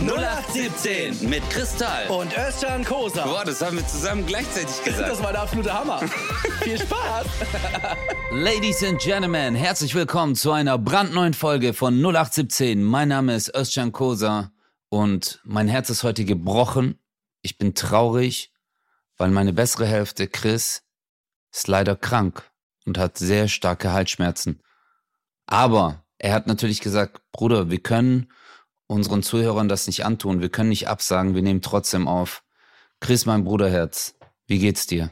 0817 mit Kristall. Und Özcan Kosa. Boah, das haben wir zusammen gleichzeitig gesagt. Das war der absolute Hammer. Viel Spaß. Ladies and Gentlemen, herzlich willkommen zu einer brandneuen Folge von 0817. Mein Name ist Özcan Kosa und mein Herz ist heute gebrochen. Ich bin traurig, weil meine bessere Hälfte, Chris, ist leider krank und hat sehr starke Halsschmerzen. Aber er hat natürlich gesagt, Bruder, wir können unseren Zuhörern das nicht antun. Wir können nicht absagen, wir nehmen trotzdem auf. Chris, mein Bruderherz, wie geht's dir?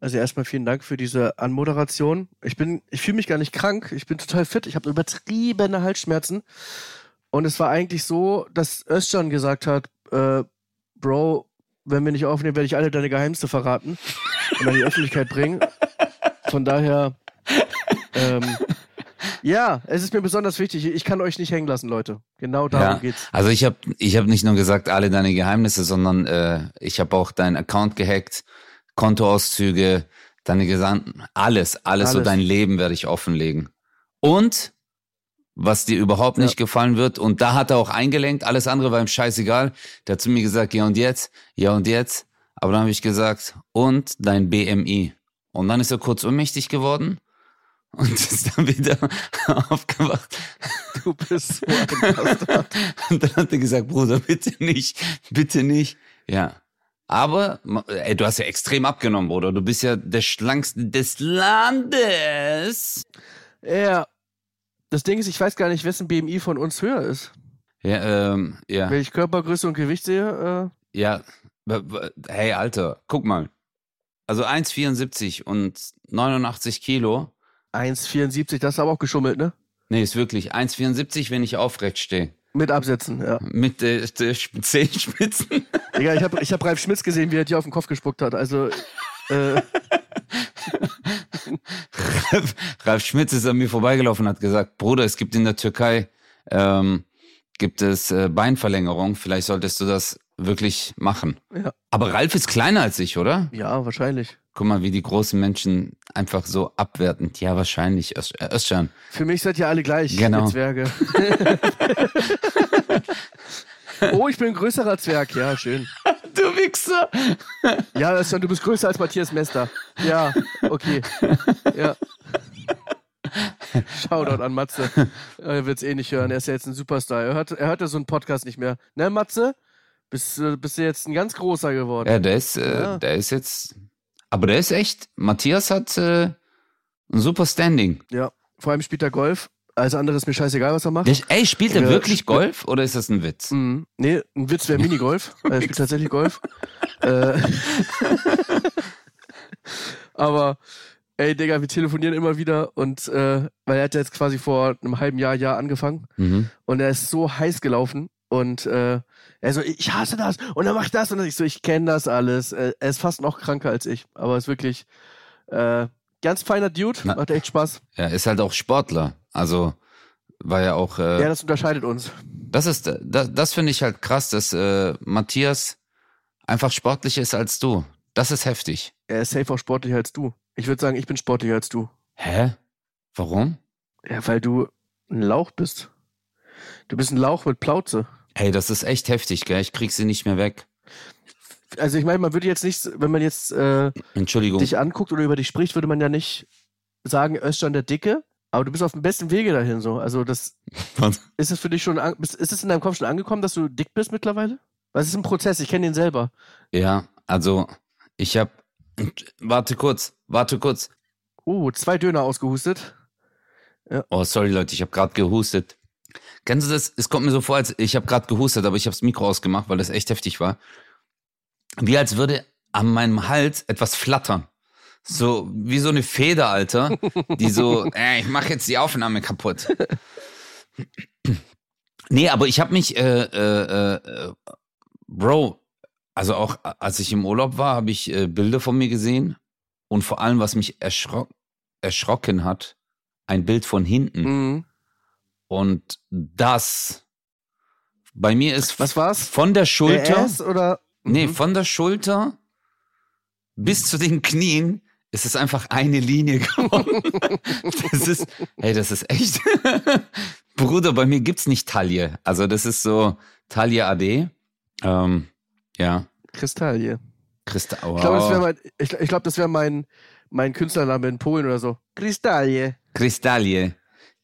Also erstmal vielen Dank für diese Anmoderation. Ich bin, ich fühle mich gar nicht krank. Ich bin total fit. Ich habe übertriebene Halsschmerzen. Und es war eigentlich so, dass Özcan gesagt hat, äh, Bro, wenn wir nicht aufnehmen, werde ich alle deine Geheimnisse verraten und an die Öffentlichkeit bringen. Von daher, ähm, ja, es ist mir besonders wichtig. Ich kann euch nicht hängen lassen, Leute. Genau darum Ja, geht's. Also ich habe ich hab nicht nur gesagt, alle deine Geheimnisse, sondern äh, ich habe auch deinen Account gehackt, Kontoauszüge, deine gesamten, alles, alles, so Alles. dein Leben werde ich offenlegen. Und was dir überhaupt nicht gefallen wird, und da hat er auch eingelenkt, alles andere war ihm scheißegal. Der hat zu mir gesagt, ja und jetzt, ja und jetzt. Aber dann habe ich gesagt, und dein BMI. Und dann ist er kurz ohnmächtig geworden und ist dann wieder aufgewacht. Du bist so ein Bastard. Und dann hat er gesagt, Bruder, bitte nicht, bitte nicht. Ja. Aber, ey, du hast ja extrem abgenommen, Bruder. Du bist ja der schlankste des Landes. Ja. Das Ding ist, ich weiß gar nicht, wessen BMI von uns höher ist. Ja, ähm, ja, Wenn ich Körpergröße und Gewicht sehe, äh, ja. Hey, Alter, guck mal. Also 1,74 und 89 Kilo. Äh, 1,74, das ist aber auch geschummelt, ne? Nee, ist wirklich 1,74, wenn ich aufrecht stehe. Mit Absätzen, ja. Mit äh, Zehenspitzen. Digga, ich habe ich hab Ralf Schmitz gesehen, wie er dir auf den Kopf gespuckt hat. Also, äh, Ralf, Ralf Schmitz ist an mir vorbeigelaufen und hat gesagt, Bruder, es gibt in der Türkei, ähm, gibt es äh, Beinverlängerung, vielleicht solltest du das wirklich machen. Ja. Aber Ralf ist kleiner als ich, oder? ja, wahrscheinlich. Guck mal, wie die großen Menschen einfach so abwertend. Ja, wahrscheinlich, Öz äh, Özcan. Für mich seid ihr alle gleich, Genau. ihr Zwerge. oh, ich bin ein größerer Zwerg. Ja, schön. Du Wichser! Ja, Özcan, du bist größer als Matthias Mester. Ja, okay. Ja. Shoutout an Matze. Er wird's eh nicht hören. Er ist ja jetzt ein Superstar. Er hört, er hört ja so einen Podcast nicht mehr. Ne, Matze? Bist, äh, bist du jetzt ein ganz großer geworden? Ja, der ist, äh, Ja. der ist jetzt, aber der ist echt, Matthias hat äh, ein super Standing. Ja. Vor allem spielt er Golf. Alles andere ist mir scheißegal, was er macht. Der, ey, spielt er Ja, wirklich Golf oder ist das ein Witz? Mhm. Nee, ein Witz wäre Minigolf. er spielt tatsächlich Golf. äh, aber, ey, Digga, wir telefonieren immer wieder und, äh, weil er hat ja jetzt quasi vor einem halben Jahr, Jahr angefangen Mhm. und er ist so heiß gelaufen und, äh, er so, ich hasse das und er macht das und ich so, ich kenne das alles. Äh, er ist fast noch kranker als ich, aber ist wirklich, äh, ganz feiner Dude, Na. macht echt Spaß. Er ist halt auch Sportler. Also war ja auch. Äh, Ja, das unterscheidet uns. das ist, das, das finde ich halt krass, dass äh, Matthias einfach sportlicher ist als du. Das ist heftig. Er ist safe auch sportlicher als du. Ich würde sagen, ich bin sportlicher als du. Hä? Warum? Ja, weil du ein Lauch bist. Du bist ein Lauch mit Plauze. Ey, das ist echt heftig, gell? Ich krieg sie nicht mehr weg. Also ich meine, man würde jetzt nicht, wenn man jetzt äh, Entschuldigung. dich anguckt oder über dich spricht, würde man ja nicht sagen, Özcan der Dicke, aber du bist auf dem besten Wege dahin so. Also das Was? ist es für dich schon, ist es in deinem Kopf schon angekommen, dass du dick bist mittlerweile? Was ist ein Prozess? Ich kenne den selber. Ja, also ich hab. Warte kurz, warte kurz. Oh, zwei Döner ausgehustet. Oh, sorry Leute, ich habe gerade gehustet. Kennst du das? Es kommt mir so vor, als ich habe gerade gehustet, aber ich habe das Mikro ausgemacht, weil das echt heftig war. Wie als würde an meinem Hals etwas flattern. So wie so eine Feder, Alter, die so, äh, ich mache jetzt die Aufnahme kaputt. Nee, aber ich habe mich, äh, äh, äh, Bro, also auch als ich im Urlaub war, habe ich äh, Bilder von mir gesehen und vor allem, was mich erschrock, erschrocken hat, ein Bild von hinten. Mhm. Und das bei mir ist Was war's? von der Schulter, Ass oder? nee, Mhm. von der Schulter bis zu den Knien ist es einfach eine Linie geworden. das ist, hey, das ist echt. Bruder, bei mir gibt's nicht Taille. Also das ist so, Talia AD. Ähm, ja. Kristalie. Christa, Ich glaube, das wäre wow. mein, ich, ich glaub, das wär mein, mein Künstlername in Polen oder so. Kristalie. Kristallie.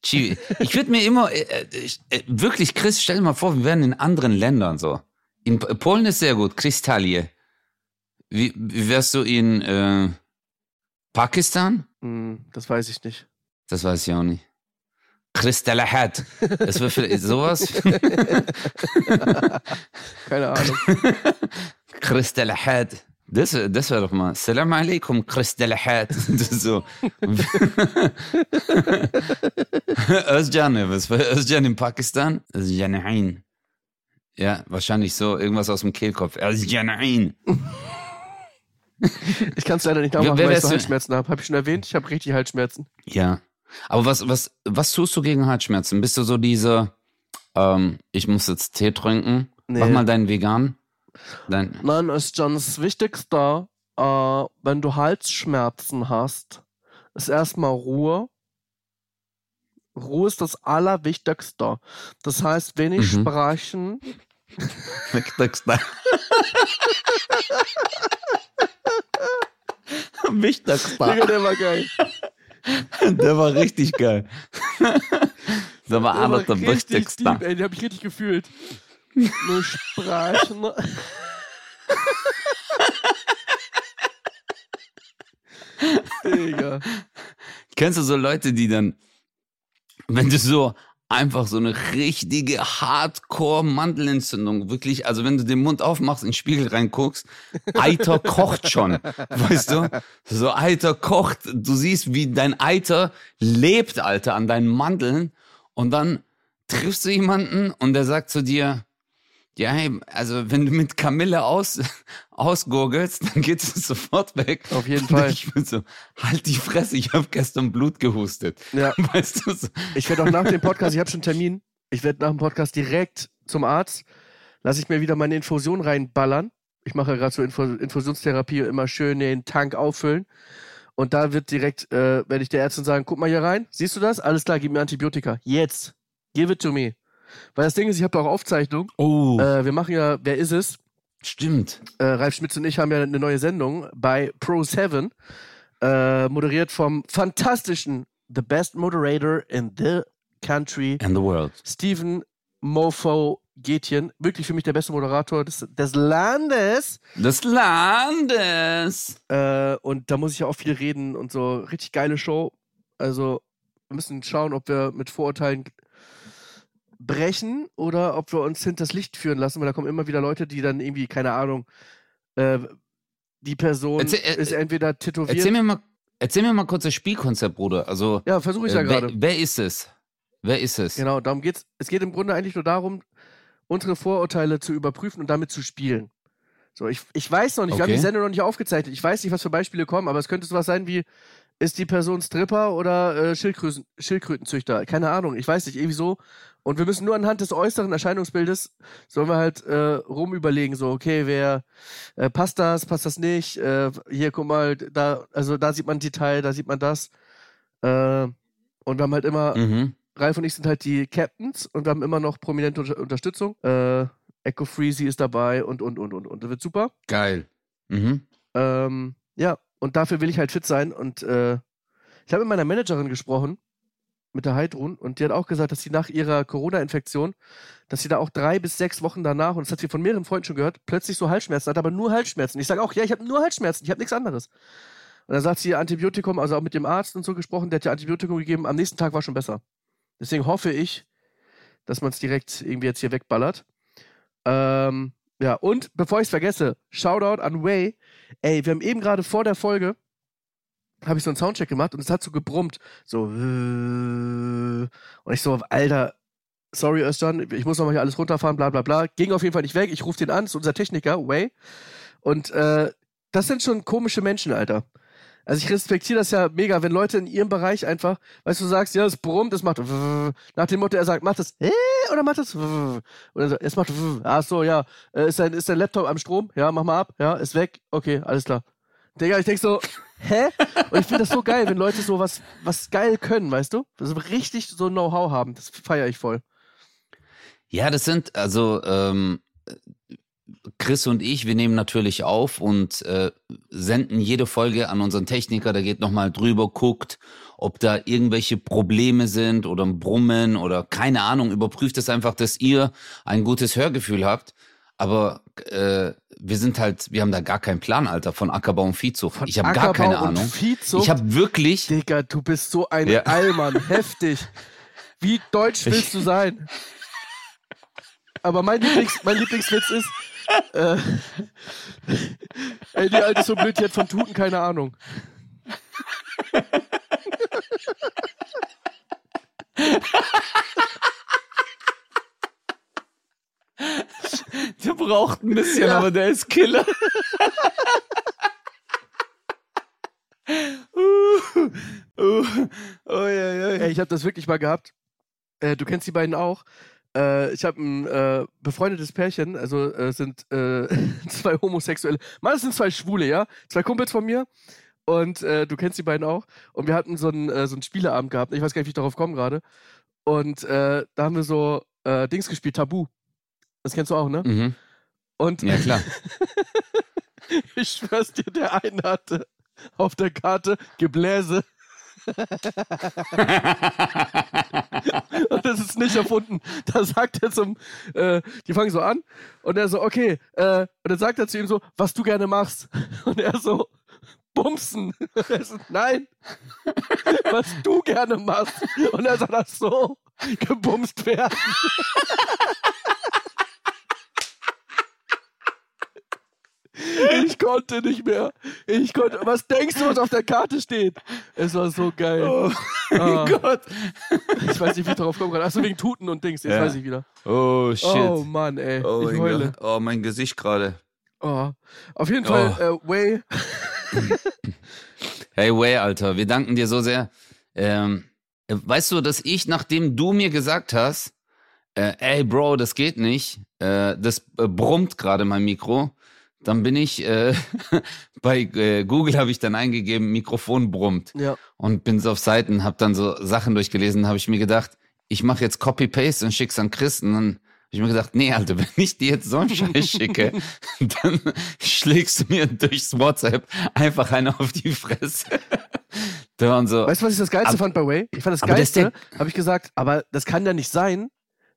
Chi- Ich würde mir immer, äh, äh, äh, wirklich, Chris, stell dir mal vor, wir wären in anderen Ländern so. In Polen ist sehr gut, Kristallie. Wie, wie wärst du in äh, Pakistan? Hm, das weiß ich nicht. Das weiß ich auch nicht. Kristallahat. Das wäre vielleicht sowas. Keine Ahnung. Kristallahat. Das, das wäre doch mal. Salam alaikum, ist so. Özcan, was für Özcan in Pakistan? Özcan Ja, wahrscheinlich so. Irgendwas aus dem Kehlkopf. Özcan Ich kann es leider nicht nachmachen, wer weil ich so? Halsschmerzen habe. Habe ich schon erwähnt? Ich habe richtig Halsschmerzen. Ja. Aber was, was, was tust du gegen Halsschmerzen? Bist du so diese, ähm, ich muss jetzt Tee trinken? Nee. Mach mal deinen Vegan. Dein, Nein, ist schon das Wichtigste, äh, wenn du Halsschmerzen hast, ist erstmal Ruhe. Ruhe ist das Allerwichtigste. Das heißt, wenig Mhm. sprechen. Wichtigste. Wichtigste. Digga, der war geil. Der war richtig geil. Der war einer der wichtigsten. den hab ich richtig gefühlt. Nur sprechen. Digga. Kennst du so Leute, die dann, wenn du so einfach so eine richtige Hardcore-Mandelentzündung, wirklich, also wenn du den Mund aufmachst, in den Spiegel reinguckst, Eiter kocht schon, weißt du? So Eiter kocht, du siehst, wie dein Eiter lebt, Alter, an deinen Mandeln und dann triffst du jemanden und der sagt zu dir, ja, hey, also wenn du mit Kamille aus, ausgurgelst, dann geht es sofort weg. Auf jeden Fall. Ich bin so, halt die Fresse, ich habe gestern Blut gehustet. Ja. Weißt du so? Ich werde auch nach dem Podcast, ich habe schon einen Termin, ich werde nach dem Podcast direkt zum Arzt, lasse ich mir wieder meine Infusion reinballern. Ich mache gerade so Infusionstherapie, immer schön den Tank auffüllen. Und da wird direkt, äh, werde ich der Ärztin sagen, guck mal hier rein, siehst du das? Alles klar, gib mir Antibiotika. Jetzt. Give it to me. Weil das Ding ist, ich habe da auch Aufzeichnung. Oh, Äh, wir machen ja, wer ist es? stimmt. Äh, Ralf Schmitz und ich haben ja eine neue Sendung bei Pro7, äh, moderiert vom fantastischen The Best Moderator in the Country, And the world. Steven Mofo Getjen. Wirklich für mich der beste Moderator des, des Landes. Des Landes. Äh, und da muss ich ja auch viel reden und so. Richtig geile Show. Also, wir müssen schauen, ob wir mit Vorurteilen brechen oder ob wir uns hinters Licht führen lassen, weil da kommen immer wieder Leute, die dann irgendwie, keine Ahnung, äh, die Person Erzähl- äh, ist entweder tätowiert. Erzähl mir mal, erzähl mir mal kurz das Spielkonzept, Bruder. Also, ja, versuche ich ja äh, gerade. wer ist es? Wer ist es? Genau, darum geht's. Es geht im Grunde eigentlich nur darum, unsere Vorurteile zu überprüfen und damit zu spielen. So, ich, ich weiß noch nicht, wir haben Okay. die Sendung noch nicht aufgezeichnet. Ich weiß nicht, was für Beispiele kommen, aber es könnte sowas sein wie, ist die Person Stripper oder äh, Schildkröten, Schildkrötenzüchter? Keine Ahnung, ich weiß nicht, irgendwie so. Und wir müssen nur anhand des äußeren Erscheinungsbildes, sollen wir halt äh, rumüberlegen, so, okay, wer äh, passt das, passt das nicht? Äh, hier, guck mal, da, also da sieht man Detail, da sieht man das. Äh, und wir haben halt immer Mhm. Ralf und ich sind halt die Captains und wir haben immer noch prominente Unter Unterstützung. Äh, Echo Freezy ist dabei und, und, und, und, und. Das wird super. Geil. Mhm. Ähm, ja, und dafür will ich halt fit sein. Und äh, ich habe mit meiner Managerin gesprochen, mit der Heidrun, und die hat auch gesagt, dass sie nach ihrer Corona-Infektion, dass sie da auch drei bis sechs Wochen danach, und das hat sie von mehreren Freunden schon gehört, plötzlich so Halsschmerzen hat, aber nur Halsschmerzen. Ich sage auch, ja, ich habe nur Halsschmerzen, ich habe nichts anderes. Und dann sagt sie Antibiotikum, also auch mit dem Arzt und so gesprochen, der hat ja Antibiotikum gegeben, am nächsten Tag war schon besser. Deswegen hoffe ich, dass man es direkt irgendwie jetzt hier wegballert. Ähm, ja, und bevor ich es vergesse, Shoutout an Way. Ey, wir haben eben gerade vor der Folge, habe ich so einen Soundcheck gemacht und es hat so gebrummt. So, und ich so, Alter, sorry Özcan, ich muss nochmal hier alles runterfahren, bla bla bla. Ging auf jeden Fall nicht weg. Ich rufe den an, ist unser Techniker, Way. Und äh, das sind schon komische Menschen, Alter. Also ich respektiere das ja mega, wenn Leute in ihrem Bereich einfach, weißt du, sagst, ja, es brummt, es macht nach dem Motto, er sagt, macht das äh, oder macht das oder so, es macht ach so, ja, äh, ist dein, ist dein Laptop am Strom? Ja, mach mal ab, ja, ist weg, okay, alles klar. Digga, ich denk so, hä? Und ich finde das so geil, wenn Leute so was, was geil können, weißt du? Also richtig so Know-how haben, das feiere ich voll. Ja, das sind, also ähm, Chris und ich, wir nehmen natürlich auf und äh, senden jede Folge an unseren Techniker, der geht nochmal drüber, guckt, ob da irgendwelche Probleme sind oder ein Brummen oder keine Ahnung, überprüft es einfach, dass ihr ein gutes Hörgefühl habt. Aber äh, wir sind halt, wir haben da gar keinen Plan, Alter, von Ackerbau und Viehzucht. Von ich habe gar keine und Ahnung. Viehzucht? Ich habe wirklich, Digga, du bist so ein Ja. Allmann. Heftig. Wie deutsch willst du sein? Aber mein, Lieblings, mein Lieblingswitz ist, äh, ey, die Alte ist so blöd, die hat von Tuten keine Ahnung. Braucht ein bisschen, aber der ist Killer. uh, uh, oh, ja, ja. Ey, ich habe das wirklich mal gehabt. Äh, du kennst die beiden auch. Äh, ich habe ein äh, befreundetes Pärchen, also äh, sind äh, zwei Homosexuelle. Mann, das sind zwei Schwule, ja? Zwei Kumpels von mir. Und äh, du kennst die beiden auch. Und wir hatten so einen, so einen Spieleabend gehabt. Ich weiß gar nicht, wie ich darauf komme gerade. Und da haben wir so Dings gespielt, Tabu. Das kennst du auch, ne? Mhm. Und Ja, klar. ich schwör's dir, der eine hatte auf der Karte Gebläse. Und das ist nicht erfunden. Da sagt er zum, äh, die fangen so an und er so, okay, äh, und dann sagt er zu ihm so, was du gerne machst. Und er so, bumsen. Und er so, nein, was du gerne machst. Und er sagt, ach so, gebumst werden. Ich konnte nicht mehr. Ich konnte. Was denkst du, was auf der Karte steht? Es war so geil. Oh Ah. Gott. Ich weiß nicht, wie ich darauf komme gerade. Achso, wegen Tuten und Dings. Jetzt Ja. weiß ich wieder. Oh, shit. Oh Mann, ey. Oh, ich mein heule. Gott. oh, mein Gesicht gerade. Oh. Auf jeden Fall, äh, Way. Hey, Way, Alter, wir danken dir so sehr. Ähm, äh, weißt du, dass ich, nachdem du mir gesagt hast, äh, ey, Bro, das geht nicht, äh, das äh, brummt gerade mein Mikro, dann bin ich äh, bei äh, Google habe ich dann eingegeben, Mikrofon brummt Ja. und bin so auf Seiten, habe dann so Sachen durchgelesen, habe ich mir gedacht, ich mache jetzt Copy-Paste und schick's an Chris und dann hab ich mir gedacht, nee, Alter, wenn ich dir jetzt so einen Scheiß schicke, dann schlägst du mir durchs WhatsApp einfach eine auf die Fresse. da waren so, Weißt du, was ich das Geilste Aber- fand bei Way? Ich fand das Geilste, habe ich gesagt, aber das kann ja nicht sein.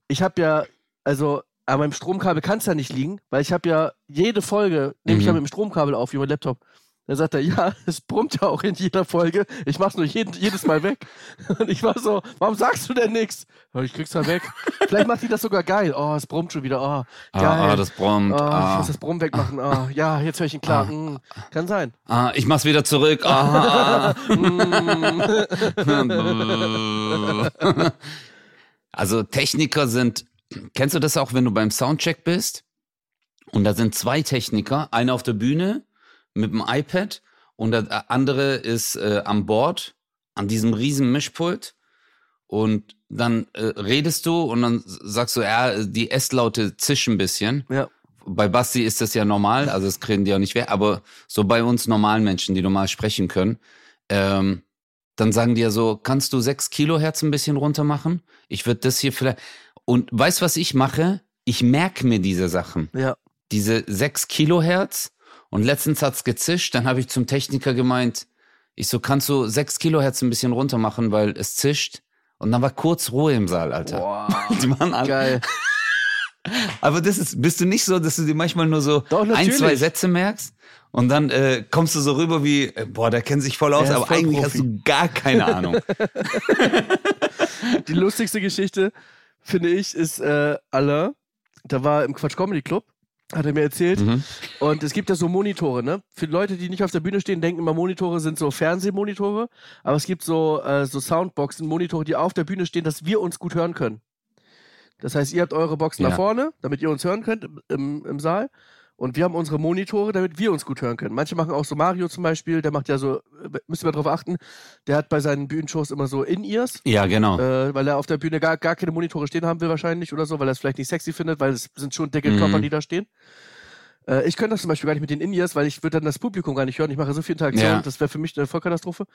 Ich habe ja, also an meinem Stromkabel kann es ja nicht liegen, weil ich habe ja jede Folge, nehme ich ja Mhm. mit dem Stromkabel auf, wie mein Laptop. Dann sagt er, ja, es brummt ja auch in jeder Folge. Ich mach's nur jeden, jedes Mal weg. Und ich war so, warum sagst du denn nichts? Ich krieg's ja weg. Vielleicht macht die das sogar geil. Oh, es brummt schon wieder. Oh, geil. ah, ah, das brummt. Oh, ich ah, muss das Brummen wegmachen. Oh, ja, jetzt höre ich ihn klar. Mm, kann sein. ah, ich mach's wieder zurück. Ah, ah. also Techniker sind, kennst du das auch, wenn du beim Soundcheck bist? Und da sind zwei Techniker, einer auf der Bühne mit dem iPad und der andere ist äh, an Bord an diesem riesen Mischpult und dann äh, redest du und dann sagst du, ja, die S-Laute zischen ein bisschen. Ja. Bei Basti ist das ja normal, also das kriegen die auch nicht weg, aber so bei uns normalen Menschen, die normal sprechen können, ähm, dann sagen die ja so, kannst du sechs Kilohertz ein bisschen runter machen? Ich würde das hier vielleicht. Und weißt was ich mache? Ich merke mir diese Sachen. Ja. Diese sechs Kilohertz und letztens hat's gezischt, dann habe ich zum Techniker gemeint, ich so, kannst du sechs Kilohertz ein bisschen runter machen, weil es zischt? Und dann war kurz Ruhe im Saal, Alter. Boah, Die waren alle, geil. aber das ist, bist du nicht so, dass du dir manchmal nur so Doch, ein, zwei Sätze merkst und dann äh, kommst du so rüber wie, äh, boah, der kennt sich voll aus, aber voll eigentlich Profi. hast du gar keine Ahnung. Die lustigste Geschichte, finde ich, ist äh, Alain. Da war im Quatsch Comedy Club, hat er mir erzählt. Mhm. Und es gibt ja so Monitore, ne? Für Leute, die nicht auf der Bühne stehen, denken immer, Monitore sind so Fernsehmonitore. Aber es gibt so, äh, so Soundboxen, Monitore, die auf der Bühne stehen, dass wir uns gut hören können. Das heißt, ihr habt eure Boxen Ja. nach vorne, damit ihr uns hören könnt im, im, im Saal. Und wir haben unsere Monitore, damit wir uns gut hören können. Manche machen auch so Mario zum Beispiel, der macht ja so, müsst ihr mal drauf achten, der hat bei seinen Bühnenshows immer so In-Ears Ja, genau. äh, weil er auf der Bühne gar, gar keine Monitore stehen haben will wahrscheinlich oder so, weil er es vielleicht nicht sexy findet, weil es sind schon dicke Mhm. Körper, die da stehen. Äh, ich könnte das zum Beispiel gar nicht mit den In-Ears, weil ich würde dann das Publikum gar nicht hören. Ich mache so viel Interaktion, Ja. das wäre für mich eine Vollkatastrophe.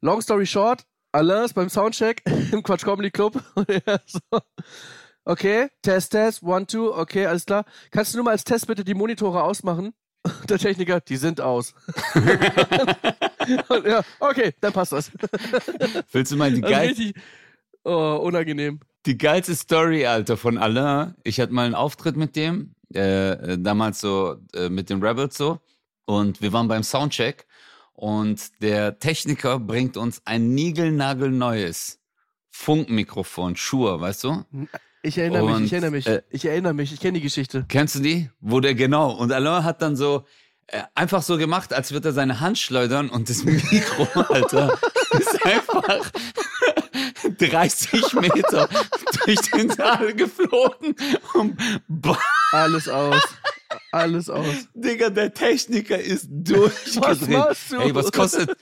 Long story short, Alain ist beim Soundcheck im Quatsch Comedy Club und er so, Okay, Test, Test, one, two, okay, alles klar. Kannst du nur mal als Test bitte die Monitore ausmachen? Der Techniker, die sind aus. Und ja, okay, dann passt das. Willst du mal die, Also geil richtig, oh, unangenehm. die geilste Story, Alter, von Alain? Ich hatte mal einen Auftritt mit dem, äh, damals so äh, mit den Rebels so. Und wir waren beim Soundcheck und der Techniker bringt uns ein niegelnagelneues Funkmikrofon, Shure, weißt du? Ich erinnere mich, Und, ich erinnere mich. äh, ich erinnere mich, ich kenne die Geschichte. Kennst du die? Wo der genau. Und Alain hat dann so äh, einfach so gemacht, als würde er seine Hand schleudern und das Mikro, Alter, ist einfach 30 Meter durch den Saal geflogen. Und boah, Alles aus. Alles aus. Digga, der Techniker ist durchgedreht. Was machst du? Ey, was kostet?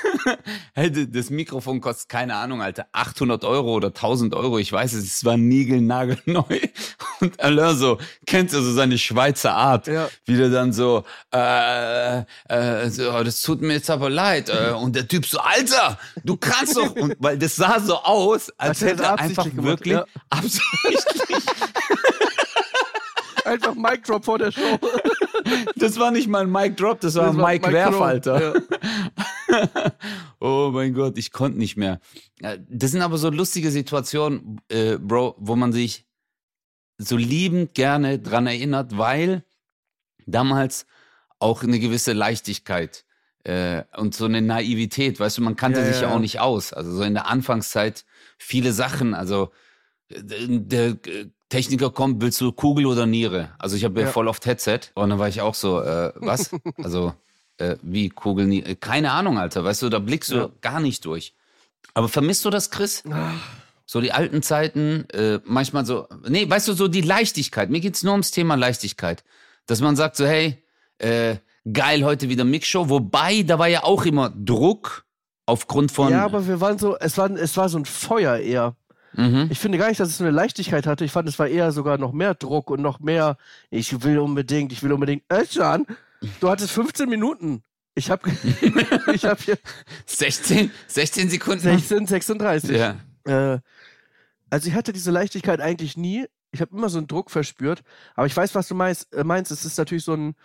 hey, das Mikrofon kostet, keine Ahnung, Alter, 800 Euro oder 1000 Euro, ich weiß es, es war niegelnagelneu. Und Alain so, kennst du so seine Schweizer Art, Ja. wie der dann so, äh, äh, so, oh, das tut mir jetzt aber leid. Äh, und der Typ so, Alter, du kannst doch, und, weil das sah so aus, als hätte er einfach wirklich ja. absichtlich Einfach Mic Drop vor der Show. Das war nicht mal ein Mic Drop, das war Das ein war Mic Mic Werf, Drop, Alter. ja. oh mein Gott, ich konnte nicht mehr. Äh, Das sind aber so lustige Situationen, äh, Bro, wo man sich so liebend gerne dran erinnert, weil damals auch eine gewisse Leichtigkeit äh, und so eine Naivität, weißt du, man kannte Ja, sich ja auch nicht aus. Also so in der Anfangszeit viele Sachen, also äh, der Techniker kommt, willst du Kugel oder Niere? Also ich habe ja voll oft Headset und dann war ich auch so, äh, was? also äh, wie Kugel, Niere? Keine Ahnung, Alter, weißt du, da blickst du Ja. gar nicht durch. Aber vermisst du das, Chris? Ah. So die alten Zeiten, äh, manchmal so, nee, weißt du, so die Leichtigkeit. Mir geht's nur ums Thema Leichtigkeit. Dass man sagt so, hey, äh, geil, heute wieder Mixshow. Wobei, da war ja auch immer Druck aufgrund von. Ja, aber wir waren so, es war, es war so ein Feuer eher. Mhm. Ich finde gar nicht, dass es so eine Leichtigkeit hatte. Ich fand, es war eher sogar noch mehr Druck und noch mehr, ich will unbedingt, ich will unbedingt. Özcan, du hattest 15 Minuten. Ich habe ich hab hier 16, 16 Sekunden. 16, 36. Ja. Äh, also ich hatte diese Leichtigkeit eigentlich nie. Ich habe immer so einen Druck verspürt. Aber ich weiß, was du meinst. Äh, meinst. Es ist natürlich so ein,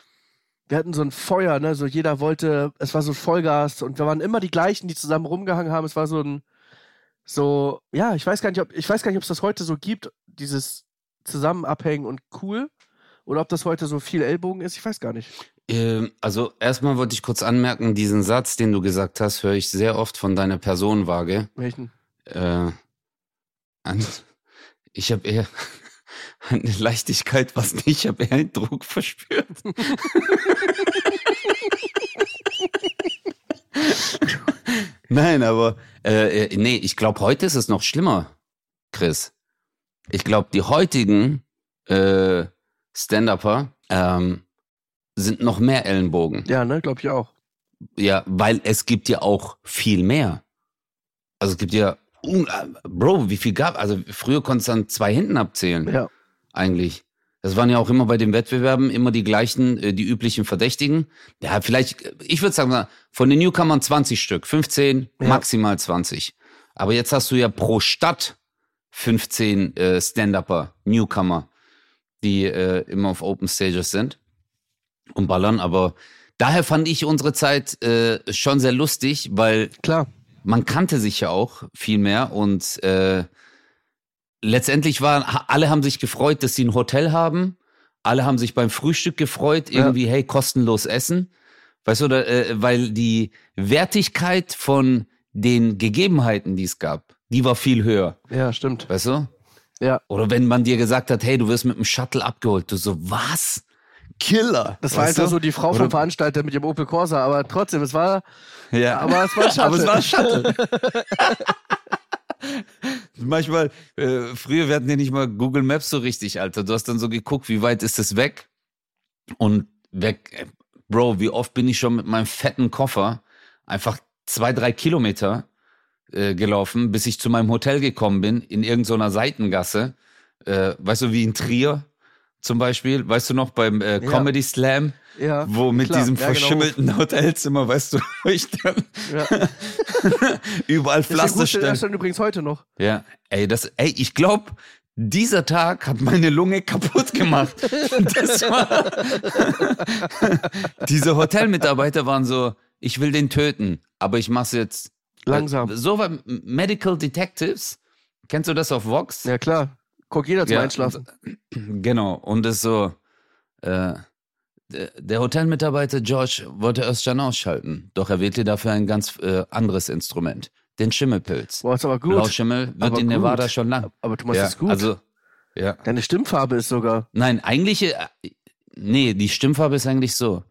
wir hatten so ein Feuer, ne? So jeder wollte, es war so Vollgas und wir waren immer die gleichen, die zusammen rumgehangen haben. Es war so ein, so, ja, ich weiß gar nicht, ob, ich weiß gar nicht, ob es das heute so gibt, dieses Zusammenabhängen und cool. Oder ob das heute so viel Ellbogen ist, ich weiß gar nicht. Ähm, also erstmal wollte ich kurz anmerken, diesen Satz, den du gesagt hast, höre ich sehr oft von deiner Personenwaage. Welchen? Äh, an, ich habe eher eine Leichtigkeit, was nicht, ich habe eher einen Druck verspürt. Nein, aber äh, äh, nee, ich glaube, heute ist es noch schlimmer, Chris. Ich glaube, die heutigen äh, Stand-Upper ähm, sind noch mehr Ellenbogen. Ja, ne, glaube ich auch. Ja, weil es gibt ja auch viel mehr. Also es gibt ja, äh, Bro, wie viel gab? Also früher konntest du an zwei Händen abzählen, Ja. eigentlich. Das waren ja auch immer bei den Wettbewerben immer die gleichen, äh, die üblichen Verdächtigen. Ja, vielleicht, äh, ich würde sagen, von den Newcomern 20 Stück, 15, Ja. maximal 20. Aber jetzt hast du ja pro Stadt 15 äh, Stand-Upper, Newcomer, die äh, immer auf Open Stages sind und ballern. Aber daher fand ich unsere Zeit äh, schon sehr lustig, weil Klar. man kannte sich ja auch viel mehr und äh, letztendlich waren alle haben sich gefreut, dass sie ein Hotel haben. Alle haben sich beim Frühstück gefreut, Ja. irgendwie hey kostenlos essen, weißt du, oder, äh, weil die Wertigkeit von den Gegebenheiten, die es gab, die war viel höher, Ja, stimmt. weißt du? Ja. Oder wenn man dir gesagt hat, hey, du wirst mit dem Shuttle abgeholt, du so was? Killer. Das war einfach so die Frau Oder- vom Veranstalter mit dem Opel Corsa, aber trotzdem, es war, Ja. aber es war ein Aber es war ein Shuttle. Manchmal, äh, früher, wir hatten ja nicht mal Google Maps so richtig, Alter. Du hast dann so geguckt, wie weit ist es weg? Und weg, äh, Bro, wie oft bin ich schon mit meinem fetten Koffer einfach zwei, drei Kilometer äh, gelaufen, bis ich zu meinem Hotel gekommen bin, in irgendeiner Seitengasse. Äh, weißt du, wie in Trier zum Beispiel, weißt du noch, beim äh, Comedy Slam, Ja, wo mit klar. diesem Ja, genau. verschimmelten Hotelzimmer, weißt du, ich dann Ja. überall Pflaster wusste er stand. stand übrigens heute noch. Ja, ey, das, ey, ich glaube, dieser Tag hat meine Lunge kaputt gemacht. Das war Diese Hotelmitarbeiter waren so, ich will den töten, aber ich mach's jetzt Langsam. So war Medical Detectives. Kennst du das auf Vox? Ja, klar. Guck jeder zum Ja, Einschlafen. Genau. Und es so, äh, der- Hotelmitarbeiter George wollte Özcan ausschalten, doch er wählte dafür ein ganz äh, anderes Instrument. Den Schimmelpilz. Boah, ist aber gut. Blauschimmel wird Aber in gut. Nevada schon lang. Aber du machst ja, das gut. Also, ja. Deine Stimmfarbe ist sogar. Nein, eigentlich, äh, nee, die Stimmfarbe ist eigentlich so.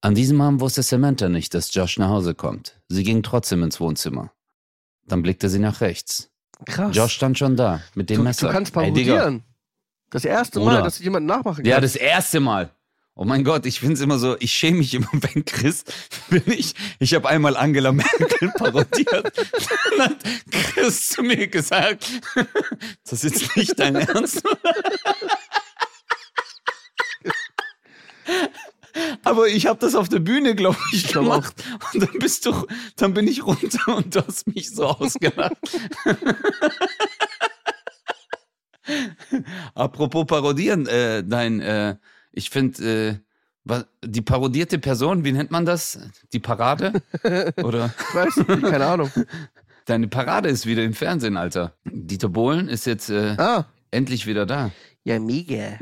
An diesem Abend wusste Samantha nicht, dass Josh nach Hause kommt. Sie ging trotzdem ins Wohnzimmer. Dann blickte sie nach rechts. Krass. Josh stand schon da, mit dem du, Messer. du kannst Ey, parodieren. das erste Bruder. Mal, dass du jemanden nachmachen Ja, kannst. das erste Mal. Oh mein Gott, ich find's immer so, ich schäme mich immer, wenn Chris, bin ich, ich habe einmal Angela Merkel parodiert. Dann hat Chris zu mir gesagt, das ist jetzt nicht dein Ernst. Aber ich habe das auf der Bühne, glaube ich, gemacht. Und dann bist du, dann bin ich runter und du hast mich so ausgelacht. Apropos parodieren, äh, dein, äh, ich finde, äh, die parodierte Person, wie nennt man das? Die Parade? Oder Ich weiß nicht, keine Ahnung. deine Parade ist wieder im Fernsehen, Alter. Dieter Bohlen ist jetzt äh, Ah. endlich wieder da. Ja, mega.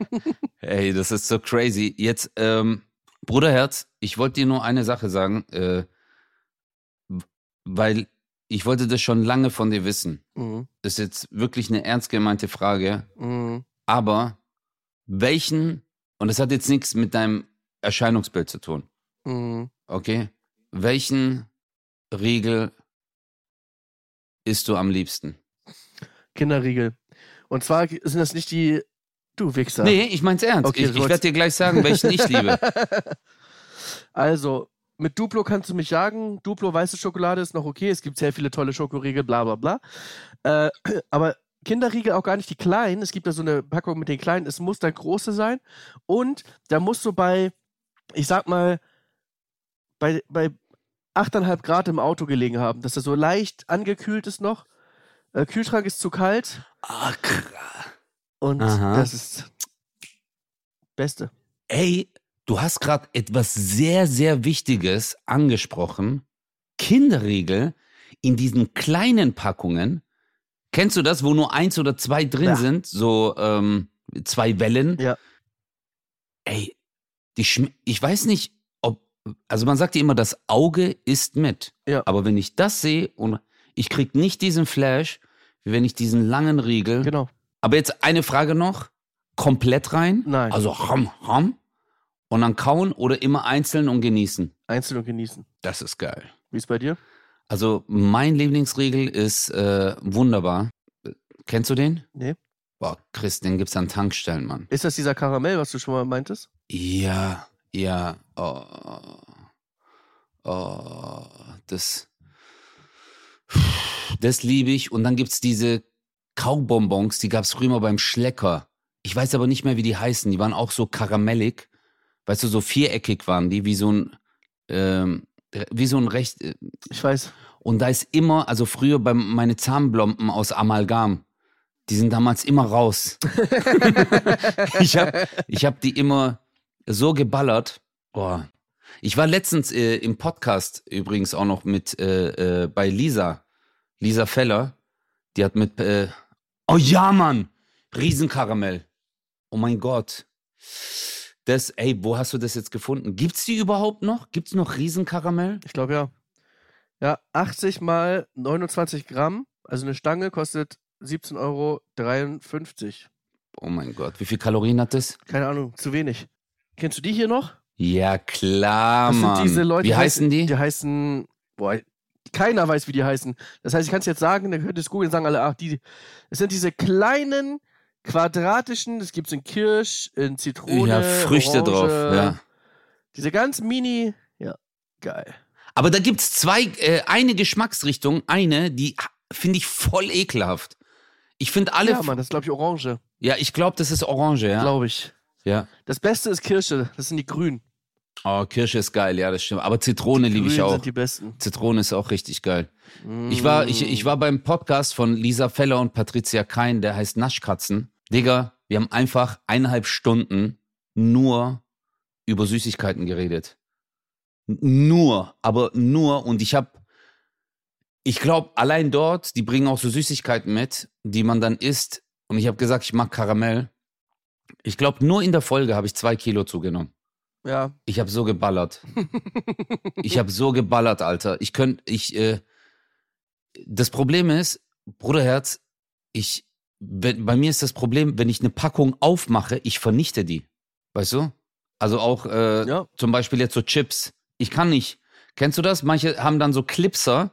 Ey, das ist so crazy. Jetzt, ähm, Bruderherz, ich wollte dir nur eine Sache sagen, äh, weil ich wollte das schon lange von dir wissen. Mhm. Das ist jetzt wirklich eine ernst gemeinte Frage. Mhm. Aber welchen, und das hat jetzt nichts mit deinem Erscheinungsbild zu tun, Mhm. okay? Welchen Riegel isst du am liebsten? Kinderriegel. Und zwar sind das nicht die. Du Wichser. Nee, ich mein's ernst. Okay, ich du ich werde dir gleich sagen, welchen ich liebe. Also, mit Duplo kannst du mich jagen. Duplo weiße Schokolade ist noch okay. Es gibt sehr viele tolle Schokoriegel, bla bla bla. Äh, aber Kinderriegel auch gar nicht die kleinen. Es gibt da so eine Packung mit den kleinen. Es muss der große sein. Und da muss so bei, ich sag mal, bei, bei 8,5 Grad im Auto gelegen haben, dass er so leicht angekühlt ist noch. Äh, Kühlschrank ist zu kalt. Ah, krass. Und Aha. das ist Beste. Ey, du hast gerade etwas sehr, sehr Wichtiges angesprochen. Kinderriegel in diesen kleinen Packungen. Kennst du das, wo nur eins oder zwei drin Ja. sind? So ähm, zwei Wellen. Ja. Ey, die schm ich weiß nicht, ob. Also man sagt ja immer, das Auge isst mit. Ja. Aber wenn ich das sehe und ich krieg nicht diesen Flash, wie wenn ich diesen langen Riegel. Genau. Aber jetzt eine Frage noch. Komplett rein? Nein. Also ham, ham. Und dann kauen oder immer einzeln und genießen? Einzeln und genießen. Das ist geil. Wie ist bei dir? Also mein Lieblingsriegel ist äh, wunderbar. Kennst du den? Nee. Boah, Chris, den gibt's an Tankstellen, Mann. Ist das dieser Karamell, was du schon mal meintest? Ja, ja. Oh, oh, das, das liebe ich. Und dann gibt's diese Kaubonbons, die gab's früher mal beim Schlecker. Ich weiß aber nicht mehr, wie die heißen. Die waren auch so karamellig. Weißt du, so viereckig waren die, wie so ein, ähm, wie so ein recht. äh, Ich weiß. Und da ist immer, also früher bei meine Zahnblomben aus Amalgam, die sind damals immer raus. ich habe ich hab die immer so geballert. Boah. Ich war letztens äh, im Podcast übrigens auch noch mit äh, äh, bei Lisa, Lisa Feller. Die hat mit, äh, oh ja, Mann, Riesenkaramell. Oh mein Gott. Das, ey, wo hast du das jetzt gefunden? Gibt's die überhaupt noch? Gibt's noch Riesenkaramell? Ich glaube ja. Ja, 80 mal 29 Gramm, also eine Stange kostet 17,53 Euro. Oh mein Gott, wie viel Kalorien hat das? Keine Ahnung, zu wenig. Kennst du die hier noch? Ja, klar, Das Mann. sind diese Leute, wie heißen die? Die heißen, boah, keiner weiß, wie die heißen. Das heißt, ich kann es jetzt sagen, dann könnt ihr es googeln und sagen alle, ach, die, es sind diese kleinen, quadratischen, das gibt es in Kirsch, in Zitrone, ja, Früchte Orange, drauf, ja. Diese ganz mini, ja, geil. Aber da gibt's zwei, äh, eine Geschmacksrichtung, eine, die finde ich voll ekelhaft. Ich finde alle, Ja, Mann, das ist, glaube ich, Orange, ja, ich glaube, das ist Orange, ja. glaube ich. ja. Das Beste ist Kirsche, das sind die grünen. Oh, Kirsche ist geil, ja, das stimmt. Aber Zitrone liebe ich auch. sind die besten. Zitrone ist auch richtig geil. Ich war, ich, ich war beim Podcast von Lisa Feller und Patricia Kein, der heißt Naschkatzen. Digga, wir haben einfach eineinhalb Stunden nur über Süßigkeiten geredet. Nur, aber nur. Und ich hab, ich glaube, allein dort, die bringen auch so Süßigkeiten mit, die man dann isst. Und ich habe gesagt, ich mag Karamell. Ich glaube, nur in der Folge habe ich zwei Kilo zugenommen. Ja, Ich habe so geballert. ich habe so geballert, Alter. Ich könnte, ich, äh, das Problem ist, Bruderherz, ich, wenn, bei mir ist das Problem, wenn ich eine Packung aufmache, ich vernichte die. Weißt du? Also auch äh, Ja. zum Beispiel jetzt so Chips. Ich kann nicht. Kennst du das? Manche haben dann so Clipser,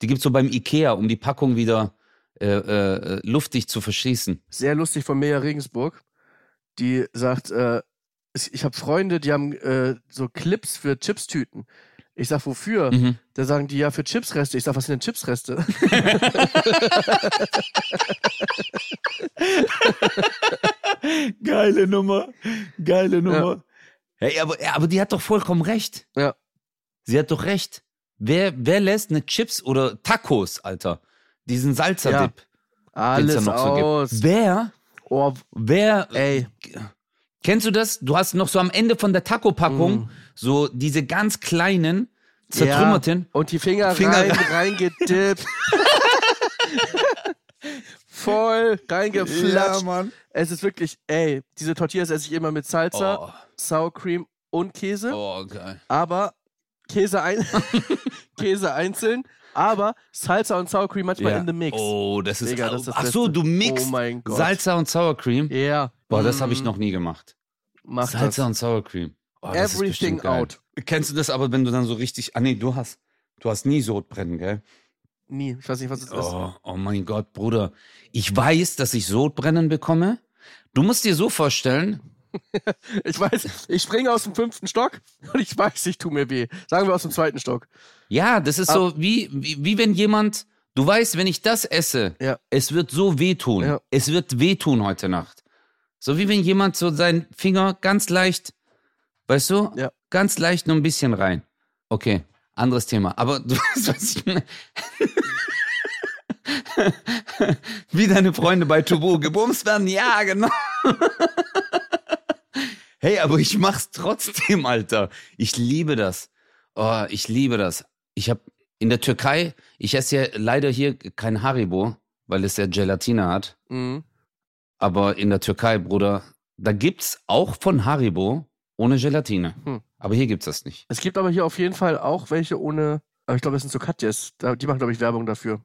die gibt's so beim Ikea, um die Packung wieder äh, äh, luftig zu verschließen. sehr lustig von Mea Regensburg. Die sagt, äh, es- ich habe Freunde, die haben äh, so Clips für Chipstüten. Ich sag, wofür? Mhm. Da sagen die ja für Chipsreste. Ich sag, was sind denn Chipsreste? Geile Nummer. Geile Nummer. Hey, aber, ja, aber die hat doch vollkommen recht. Ja. Sie hat doch recht. Wer, wer lässt eine Chips oder Tacos, Alter? Diesen Salsa-Dip. Alles ja noch so aus. gibt. Wer, Oh, wer, ey. Kennst du das? Du hast noch so am Ende von der Taco-Packung Mm. so diese ganz kleinen, zertrümmerten. Ja. Und die Finger, Finger rein, rein. reingedippt. Voll reingeflatscht. Mann. es ist wirklich, ey, diese Tortillas esse ich immer mit Salsa, Oh, Sour Cream und Käse. oh, geil. Aber Käse, ein Käse einzeln, aber Salsa und Sour Cream manchmal Ja. in the Mix. Oh, das ist, Digga, das ist das ach so, du mixt Oh mein Gott. Salsa und Sour Cream. Ja. Boah, das habe ich Mm, noch nie gemacht. Mach Salsa das. und Sour Cream. Oh, das ist Everything out. Kennst du das aber, wenn du dann so richtig. Ah, nee, du hast. Du hast nie Sodbrennen, gell? Nie. Ich weiß nicht, was es ist. Oh, oh mein Gott, Bruder. Ich weiß, dass ich Sodbrennen bekomme. Du musst dir so vorstellen, Ich weiß, ich springe aus dem fünften Stock und ich weiß, ich tue mir weh. Sagen wir aus dem zweiten Stock. Ja, das ist Ah. so wie, wie, wie wenn jemand, du weißt, wenn ich das esse, Ja. es wird so wehtun. Ja. Es wird wehtun heute Nacht. So wie wenn jemand so seinen Finger ganz leicht, weißt du, Ja. ganz leicht nur ein bisschen rein. Okay, anderes Thema. Aber du weißt, was ich meine. Wie deine Freunde bei Tubu gebumst werden, ja, genau. hey, aber ich mach's trotzdem, Alter. Ich liebe das. Oh, ich liebe das. Ich habe in der Türkei, ich esse ja leider hier kein Haribo, weil es ja Gelatine hat. Mhm. Aber in der Türkei, Bruder, da gibt's auch von Haribo ohne Gelatine. Hm. Aber hier gibt's das nicht. Es gibt aber hier auf jeden Fall auch welche ohne. Aber ich glaube, das sind so Katjes. Die machen, glaube ich, Werbung dafür.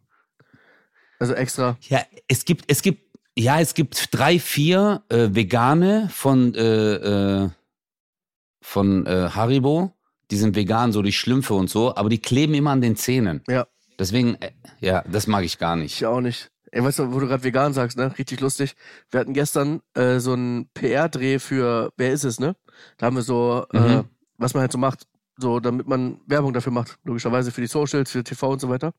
Also extra. Ja, es gibt, es gibt, ja, es gibt drei, vier äh, Vegane von, äh, äh, von äh, Haribo. Die sind vegan, so die Schlümpfe und so, aber die kleben immer an den Zähnen. Ja. Deswegen, äh, ja, das mag ich gar nicht. Ich auch nicht. Ey, weißt du, wo du gerade vegan sagst, ne? Richtig lustig. Wir hatten gestern äh, so einen PR-Dreh für Wer ist es, ne? Da haben wir so, äh, Mhm. was man halt so macht, so damit man Werbung dafür macht. Logischerweise für die Socials, für TV und so weiter.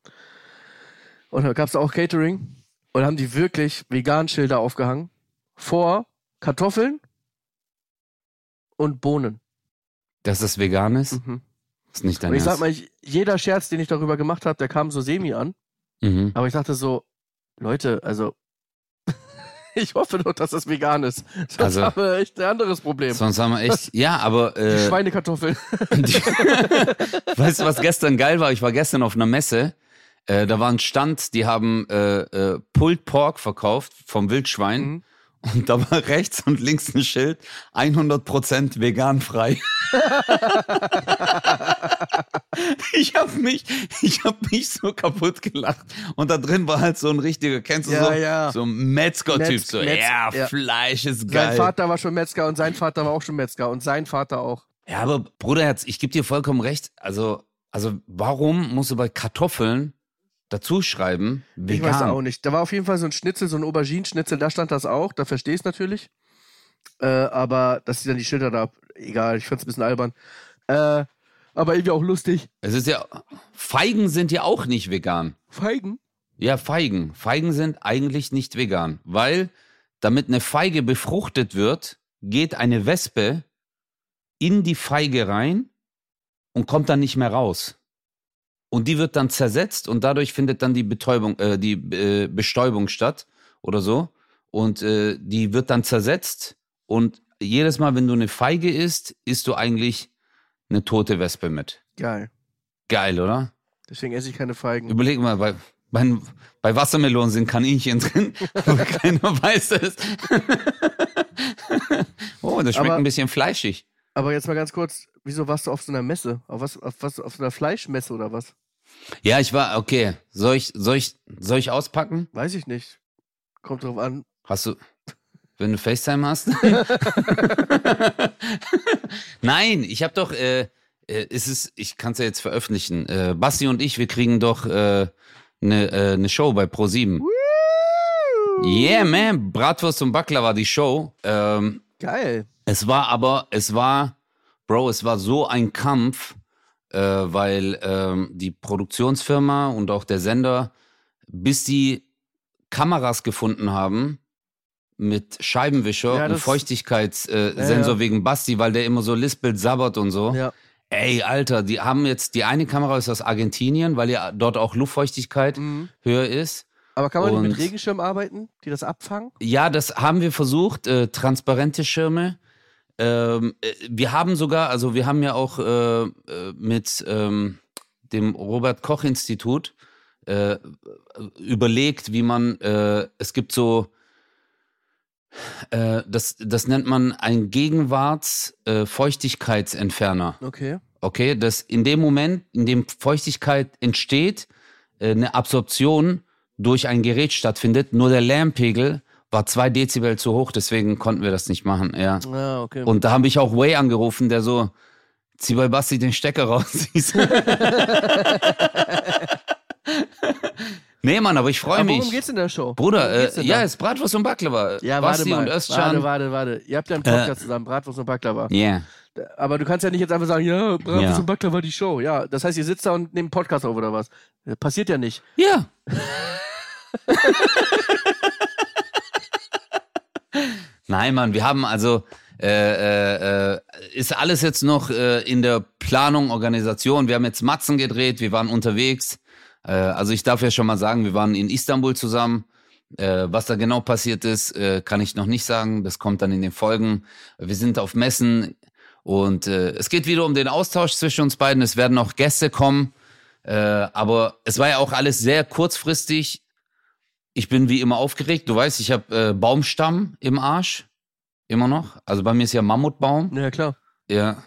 Und da gab es auch Catering. Und da haben die wirklich Vegan-Schilder aufgehangen. Vor Kartoffeln und Bohnen. Dass das vegan ist, Mhm. ist nicht dein Und ich sag mal, ich, jeder Scherz, den ich darüber gemacht habe, der kam so semi an. Mhm. Aber ich dachte so, Leute, also ich hoffe doch, dass das vegan ist. Sonst Also- haben wir echt ein anderes Problem. Sonst haben wir echt, ja, aber Die äh, Schweinekartoffeln. Die, weißt du, was gestern geil war? Ich war gestern auf einer Messe. Äh, da war ein Stand, die haben äh, äh, Pulled Pork verkauft vom Wildschwein. Mhm. Und da war rechts und links ein Schild, 100% veganfrei. ich habe mich, ich hab mich so kaputt gelacht. Und da drin war halt so ein richtiger, kennst du Ja, so, ja. so ein Metzger-Typ. Metz- so, Metz- ja, ja. Fleisch ist Sein geil. Vater war schon Metzger und sein Vater war auch schon Metzger und sein Vater auch. Ja, aber Bruderherz, ich gebe dir vollkommen recht. Also, also warum musst du bei Kartoffeln dazu schreiben, Ich weiß vegan? auch nicht. Da war auf jeden Fall so ein Schnitzel, so ein Aubergine-Schnitzel, da stand das auch, da verstehe ich es natürlich. Äh, aber dass sie dann die Schilder da, egal, ich fand's ein bisschen albern. Äh, aber irgendwie auch lustig. Es ist ja, Feigen sind ja auch nicht vegan. Feigen? Ja, Feigen. Feigen sind eigentlich nicht vegan, weil damit eine Feige befruchtet wird, geht eine Wespe in die Feige rein und kommt dann nicht mehr raus. Und die wird dann zersetzt und dadurch findet dann die Betäubung, äh, die äh, Bestäubung statt oder so. Und äh, die wird dann zersetzt und jedes Mal, wenn du eine Feige isst, isst du eigentlich eine tote Wespe mit. Geil. Geil, oder? Deswegen esse ich keine Feigen. Überleg mal, bei, bei, bei Wassermelonen sind Kaninchen drin, aber keiner weiß das. oh, das schmeckt Aber- ein bisschen fleischig. Aber jetzt mal ganz kurz, wieso warst du auf so einer Messe? Auf was, auf was, auf so einer Fleischmesse oder was? Ja, ich war, okay. Soll ich, soll ich, soll ich auspacken? Weiß ich nicht. Kommt drauf an. Hast du, wenn du FaceTime hast? Nein, ich habe doch, äh, äh, es ist, ich kann es ja jetzt veröffentlichen. Äh, Basti und ich, wir kriegen doch eine äh, äh, ne Show bei Pro7. Yeah, man, Bratwurst und Backler war die Show. Ähm, Geil. es war aber, es war, Bro, es war so ein Kampf, äh, weil ähm, die Produktionsfirma und auch der Sender, bis die Kameras gefunden haben mit Scheibenwischer Ja, und Feuchtigkeitssensor Ja, ja. wegen Basti, weil der immer so lispelt, sabbert und so. Ja. Ey, Alter, die haben jetzt, die eine Kamera ist aus Argentinien, weil ja dort auch Luftfeuchtigkeit Mhm. höher ist. Aber kann man nicht mit Und- Regenschirm arbeiten, die das abfangen? Ja, das haben wir versucht, äh, transparente Schirme. Ähm, äh, wir haben sogar, also wir haben ja auch äh, äh, mit ähm, dem Robert Koch Institut äh, überlegt, wie man, äh, es gibt so, das, das nennt man ein Gegenwarts-Feuchtigkeitsentferner. Okay. Okay, dass in dem Moment, in dem Feuchtigkeit entsteht, eine Absorption durch ein Gerät stattfindet, nur der Lärmpegel war zwei Dezibel zu hoch, deswegen konnten wir das nicht machen, ja. Ah, okay. Und da habe ich auch Way angerufen, der so, zieh bei Basti den Stecker raus. nee, Mann, aber ich freue Aber worum mich. geht's in der Show? Bruder, äh, ja, es ist Bratwurst und Baklava. ja, Basti warte mal. und Özcan. Warte, warte, warte. Ihr habt ja einen Podcast zusammen, Bratwurst und Baklava. Yeah. Aber du kannst ja nicht jetzt einfach sagen, ja, Bratwurst Ja. und Baklava die Show. Ja, das heißt, ihr sitzt da und nehmt einen Podcast auf oder was? Das passiert ja nicht. Ja. Nein, Mann, wir haben also, äh, äh, äh, ist alles jetzt noch äh, in der Planung, Organisation. Wir haben jetzt Matzen gedreht, wir waren unterwegs. Äh, also ich darf ja schon mal sagen, wir waren in Istanbul zusammen. Äh, was da genau passiert ist, kann ich noch nicht sagen. Das kommt dann in den Folgen. Wir sind auf Messen und es geht wieder um den Austausch zwischen uns beiden. Es werden auch Gäste kommen. Aber es war ja auch alles sehr kurzfristig. Ich bin wie immer aufgeregt. Du weißt, ich habe äh, Baumstamm im Arsch. Immer noch. Also bei mir ist ja Mammutbaum. Ja, klar. Ja.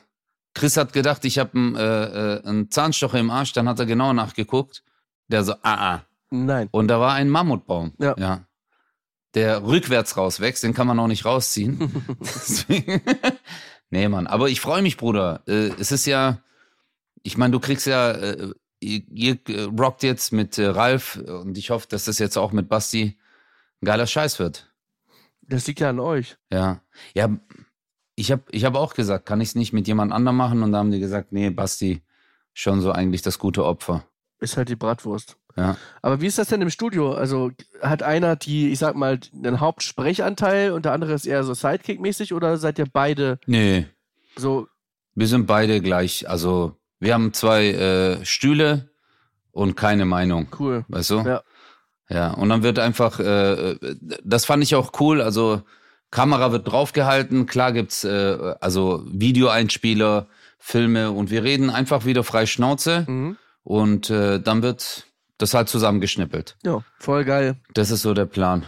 Chris hat gedacht, ich habe einen, äh, äh, einen Zahnstocher im Arsch. Dann hat er genau nachgeguckt. Der so, ah, ah. Nein. Und da war ein Mammutbaum. Ja. ja. Der rückwärts rauswächst, den kann man auch nicht rausziehen. Deswegen. nee, Mann. Aber ich freue mich, Bruder. Äh, es ist ja, ich meine, du kriegst ja, äh, ihr, ihr äh, rockt jetzt mit äh, Ralf und ich hoffe, dass das jetzt auch mit Basti ein geiler Scheiß wird. Das liegt ja an euch. Ja. Ja, ich habe ich hab auch gesagt, kann ich es nicht mit jemand anderem machen? Und da haben die gesagt, nee, Basti, schon so eigentlich das gute Opfer. Ist halt die Bratwurst. Ja. Aber wie ist das denn im Studio? Also hat einer die, ich sag mal, einen Hauptsprechanteil und der andere ist eher so Sidekick-mäßig oder seid ihr beide Nee, so, Wir sind beide gleich. Also, wir haben zwei äh, Stühle und keine Meinung. cool? Weißt du? Ja. Ja, und dann wird einfach, äh, das fand ich auch cool. Also, Kamera wird draufgehalten. Klar gibt's äh, also Videoeinspieler, Filme und wir reden einfach wieder frei Schnauze Mhm. und äh, dann wird das halt zusammengeschnippelt. Ja, voll geil. Das ist so der Plan.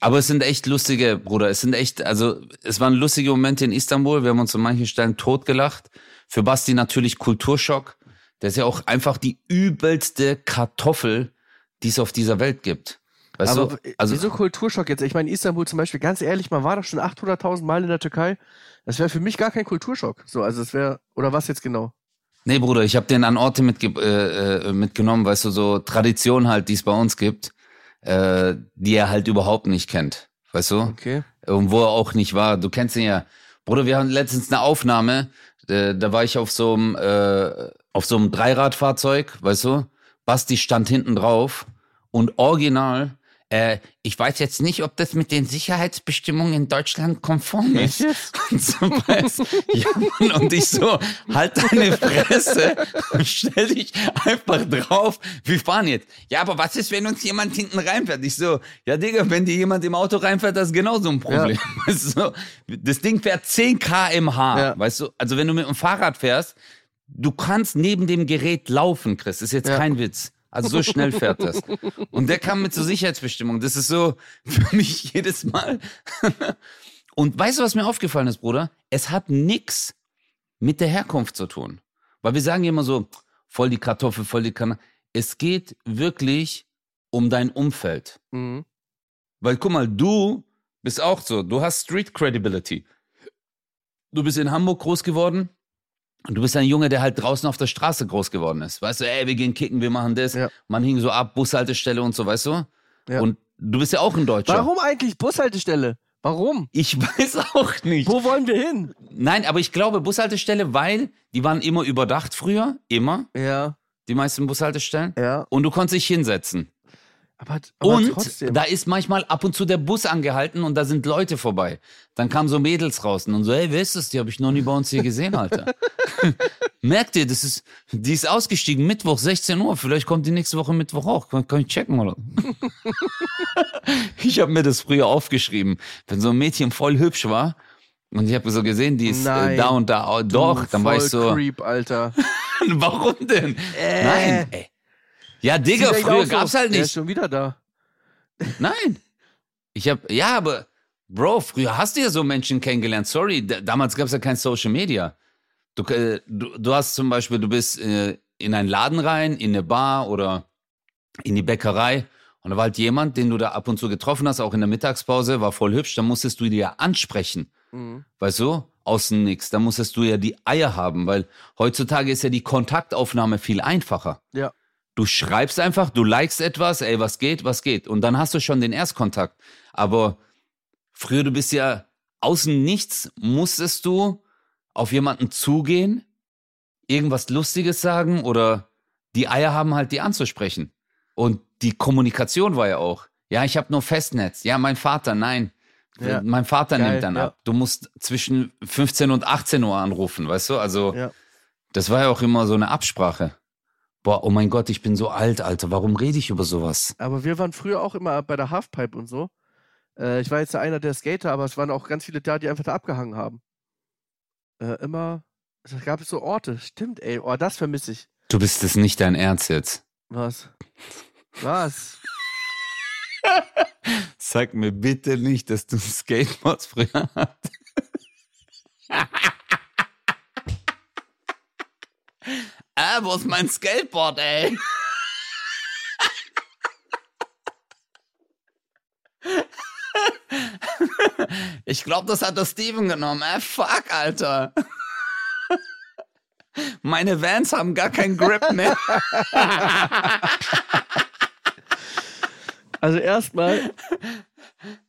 Aber es sind echt lustige, Bruder. Es sind echt, also es waren lustige Momente in Istanbul. Wir haben uns an manchen Stellen totgelacht. Für Basti natürlich Kulturschock. Der ist ja auch einfach die übelste Kartoffel, die es auf dieser Welt gibt. Weißt Aber du? also, wieso Kulturschock jetzt? Ich meine, Istanbul zum Beispiel, ganz ehrlich, man war doch schon 800.000 Mal in der Türkei. Das wäre für mich gar kein Kulturschock. So, also es wäre, oder was jetzt genau? Nee, Bruder, ich habe den an Orte mitge äh, äh, mitgenommen, weißt du, so Tradition halt, die es bei uns gibt, äh, die er halt überhaupt nicht kennt. Weißt du? Okay. Und wo er auch nicht war. Du kennst ihn ja. Bruder, wir hatten letztens eine Aufnahme, äh, da war ich auf so einem äh, auf so einem Dreiradfahrzeug, weißt du? Basti stand hinten drauf und original, äh, ich weiß jetzt nicht, ob das mit den Sicherheitsbestimmungen in Deutschland konform ist. Und, so ja, Mann, und ich so, halt deine Fresse und stell dich einfach drauf. Wir fahren jetzt. Ja, aber was ist, wenn uns jemand hinten reinfährt? Ich so, ja, Digga, wenn dir jemand im Auto reinfährt, das ist genauso ein Problem. Weißt du, das Ding fährt 10 kmh, Ja. weißt du? Also wenn du mit dem Fahrrad fährst, du kannst neben dem Gerät laufen, Chris. Das ist jetzt Ja. kein Witz. Also so schnell fährt das. Und der kam mit zur Sicherheitsbestimmung. Das ist so für mich jedes Mal. Und weißt du, was mir aufgefallen ist, Bruder? Es hat nix mit der Herkunft zu tun. Weil wir sagen immer so, voll die Kartoffel, voll die Kanne. Es geht wirklich um dein Umfeld. Mhm. Weil guck mal, du bist auch so, du hast Street Credibility. Du bist in Hamburg groß geworden und du bist ein Junge, der halt draußen auf der Straße groß geworden ist. Weißt du, ey, wir gehen kicken, wir machen das. Ja. Man hing so ab, Bushaltestelle und so, weißt du? Ja. Und du bist ja auch ein Deutscher. Warum eigentlich Bushaltestelle? Warum? Ich weiß auch nicht. Wo wollen wir hin? Nein, aber ich glaube Bushaltestelle, weil die waren immer überdacht früher, immer, Ja, die meisten Bushaltestellen. ja. Und du konntest dich hinsetzen. Aber, aber und trotzdem. da ist manchmal ab und zu der Bus angehalten und da sind Leute vorbei. Dann kamen so Mädels raus und so, hey, wer ist das? Die habe ich noch nie bei uns hier gesehen, Alter. Merkt ihr, das ist, die ist ausgestiegen, Mittwoch, 16 Uhr. Vielleicht kommt die nächste Woche Mittwoch auch. Kann, kann ich checken, oder? ich habe mir das früher aufgeschrieben. Wenn so ein Mädchen voll hübsch war und ich habe so gesehen, die ist äh, Nein. da und da, oh, doch, dann war ich so, Creep, Alter. warum denn? Nein, ey. Ja, Digga, früher aus so. gab's halt Der ist nicht. schon wieder da. Nein. Ich hab, ja, aber, Bro, früher hast du ja so Menschen kennengelernt. Sorry, da, damals gab es ja kein Social Media. Du, äh, du, du hast zum Beispiel, du bist äh, in einen Laden rein, in eine Bar oder in die Bäckerei und da war halt jemand, den du da ab und zu getroffen hast, auch in der Mittagspause, war voll hübsch, dann musstest du die ja ansprechen. Mhm. Weißt du? Außen nix. Da musstest du ja die Eier haben, weil heutzutage ist ja die Kontaktaufnahme viel einfacher. Ja. Du schreibst einfach, du likest etwas, ey, was geht, was geht. Und dann hast du schon den Erstkontakt. Aber früher, du bist ja außen nichts, musstest du auf jemanden zugehen, irgendwas Lustiges sagen oder die Eier haben halt, die anzusprechen. Und die Kommunikation war ja auch. Ja, ich habe nur Festnetz. Ja, mein Vater, nein. Ja. Mein Vater Geil, nimmt dann ja. ab. Du musst zwischen 15 und 18 Uhr anrufen, weißt du? Also, Ja. das war ja auch immer so eine Absprache. Boah, oh mein Gott, ich bin so alt, Alter. Warum rede ich über sowas? Aber wir waren früher auch immer bei der Halfpipe und so. Äh, ich war jetzt ja einer der Skater, aber es waren auch ganz viele da, die einfach da abgehangen haben. Äh, immer. Es gab so Orte. Stimmt, ey. Oh, das vermisse ich. Du bist es nicht dein Ernst jetzt. Was? Was? Sag mir bitte nicht, dass du Skateboards früher hattest. ah, wo ist mein Skateboard, ey? Ich glaube, das hat der Steven genommen. Äh, fuck, Alter. Meine Vans haben gar keinen Grip mehr. Also erstmal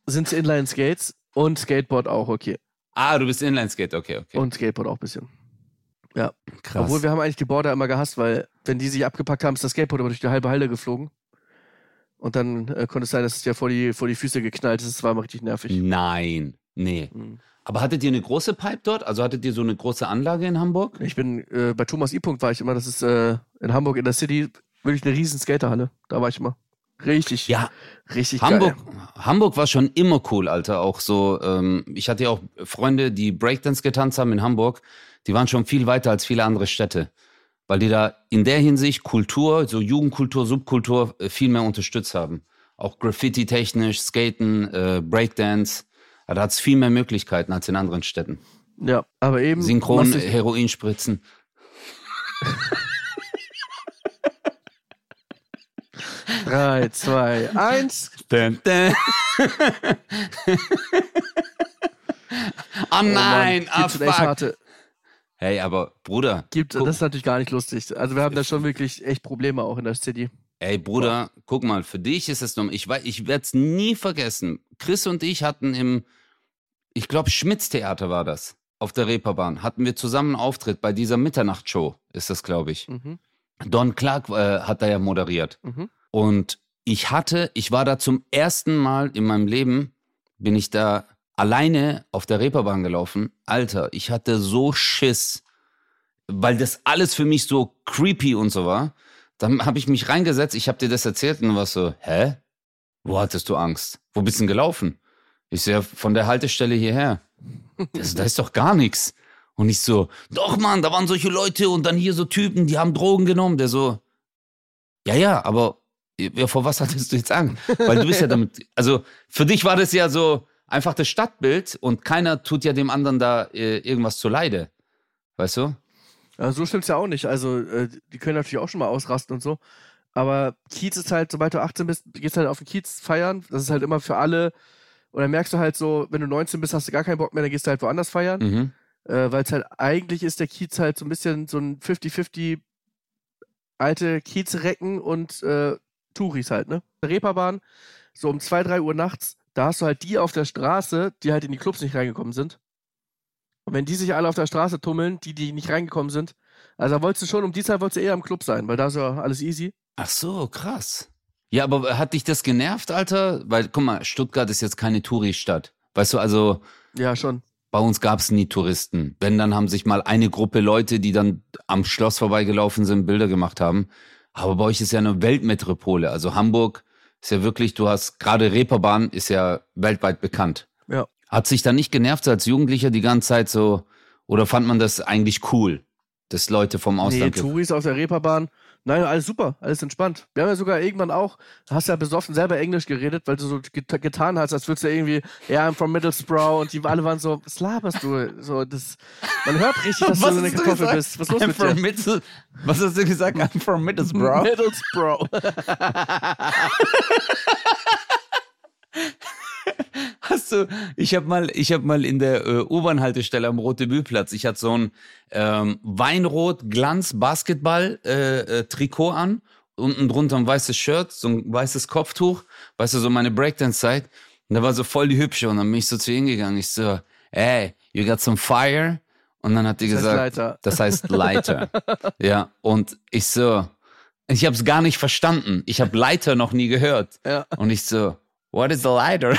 sind es Inline-Skates und Skateboard auch, okay. Ah, du bist Inlineskate, okay, okay. Und Skateboard auch ein bisschen. Krass. Obwohl wir haben eigentlich die Border immer gehasst, weil wenn die sich abgepackt haben, ist das Skateboard immer durch die halbe Halle geflogen. Und dann äh, konnte es sein, dass es dir vor die, vor die Füße geknallt ist. Das war immer richtig nervig. Nein, nee. Mhm. Aber hattet ihr eine große Pipe dort? Also hattet ihr so eine große Anlage in Hamburg? Ich bin äh, bei Thomas I. Punkt war ich immer, das ist äh, in Hamburg in der City wirklich eine riesen Skaterhalle. Da war ich immer. Richtig, Ja, richtig Hamburg, geil. Hamburg war schon immer cool, Alter. Auch so, ähm, ich hatte ja auch Freunde, die Breakdance getanzt haben in Hamburg. Die waren schon viel weiter als viele andere Städte. Weil die da in der Hinsicht Kultur, so Jugendkultur, Subkultur, äh, viel mehr unterstützt haben. Auch Graffiti-technisch, Skaten, äh, Breakdance. Da hat es viel mehr Möglichkeiten als in anderen Städten. Ja, aber eben. Synchron, was ich- Heroinspritzen. Drei, zwei, eins. Dun, dun. oh nein, Mann, ah echt fuck. harte, Hey, aber Bruder, gibt, Guck. das ist natürlich gar nicht lustig. Also wir haben da schon wirklich echt Probleme auch in der City. ey Bruder, guck mal, für dich ist es noch, ich weiß, ich werde es nie vergessen. Chris und ich hatten im, ich glaube Schmitz Theater war das, auf der Reeperbahn, hatten wir zusammen einen Auftritt bei dieser Mitternachtsshow, ist das glaube ich. Mhm. Don Clark äh, hat da ja moderiert. Mhm. Und ich hatte, ich war da zum ersten Mal in meinem Leben, bin ich da alleine auf der Reeperbahn gelaufen. Alter, ich hatte so Schiss, weil das alles für mich so creepy und so war. Dann habe ich mich reingesetzt, ich habe dir das erzählt und war so, hä? Wo hattest du Angst? Wo bist du denn gelaufen? Ich so, ja, von der Haltestelle hierher. Das, da ist doch gar nichts. Und ich so, doch Mann, da waren solche Leute und dann hier so Typen, die haben Drogen genommen. Der so, ja, ja, aber ja, vor was hattest du jetzt Angst? Weil du bist ja damit, also für dich war das ja so einfach das Stadtbild und keiner tut ja dem anderen da äh, irgendwas zu Leide. Weißt du? Ja, so stimmt's ja auch nicht. Also, äh, die können natürlich auch schon mal ausrasten und so. Aber Kiez ist halt, sobald du 18 bist, gehst halt auf den Kiez feiern. Das ist halt immer für alle. Und dann merkst du halt so, wenn du 19 bist, hast du gar keinen Bock mehr, dann gehst du halt woanders feiern. Mhm. Äh, Weil es halt eigentlich ist der Kiez halt so ein bisschen so ein 50-50 alte Kiezrecken und äh, Touris halt, ne? Reeperbahn, so um 2, 3 Uhr nachts, da hast du halt die auf der Straße, die halt in die Clubs nicht reingekommen sind. Und wenn die sich alle auf der Straße tummeln, die, die nicht reingekommen sind, also da wolltest du schon, um die Zeit wolltest du eher im Club sein, weil da ist ja alles easy. Ach so, krass. Ja, aber hat dich das genervt, Alter? Weil, guck mal, Stuttgart ist jetzt keine Touri-Stadt. Weißt du, also Ja, schon. bei uns gab's nie Touristen. Wenn, dann haben sich mal eine Gruppe Leute, die dann am Schloss vorbeigelaufen sind, Bilder gemacht haben. Aber bei euch ist ja eine Weltmetropole. Also Hamburg ist ja wirklich, du hast, gerade Reeperbahn ist ja weltweit bekannt. Ja. Hat sich dann nicht genervt, als Jugendlicher die ganze Zeit so, oder fand man das eigentlich cool, dass Leute vom Nee, Ausland... Touris auf der Reeperbahn. Nein, alles super, alles entspannt. Wir haben ja sogar irgendwann auch, hast ja besoffen selber Englisch geredet, weil du so get getan hast, als würdest du irgendwie, ja, I'm from Middlesbrough und die alle waren so, was laberst du? So, das, man hört richtig, dass du so eine Kartoffel bist. Was ist los I'm mit from dir? Middle, was hast du gesagt? I'm from Middlesbrough. Middlesbrough. Hast du, ich habe mal, ich habe mal in der äh, U-Bahn-Haltestelle am Rote Bühlplatz, ich hatte so ein ähm, Weinrot Glanz Basketball äh, äh, Trikot an, unten drunter ein weißes Shirt, so ein weißes Kopftuch, weißt du, so meine Breakdance-Zeit. Und da war so voll die hübsche und dann bin ich so zu ihr hingegangen. Ich so, hey, you got some fire? Und dann hat die Das heißt gesagt, Leiter. das heißt Leiter. ja, und ich so, ich habe es gar nicht verstanden. Ich habe Leiter noch nie gehört. Ja. Und ich so, what is a lighter?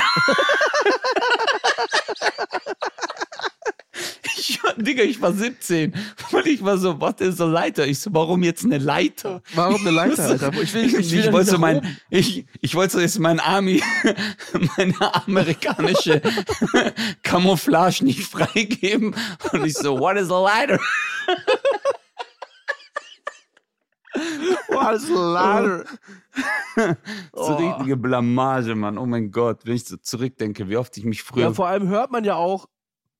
ich, war- Digga, ich war 17. Und ich war so, what is a lighter? Ich so, warum jetzt eine Leiter? Warum eine Leiter, Alter? Ich will, ich will, Ich, doch wollte so mein, ich, ich wollte so jetzt mein Army, meine amerikanische Camouflage nicht freigeben. Und ich so, what is a lighter? A ladder? So richtige Blamage, Mann. Oh mein Gott, wenn ich so zurückdenke, wie oft ich mich früher. Ja, vor allem hört man ja auch,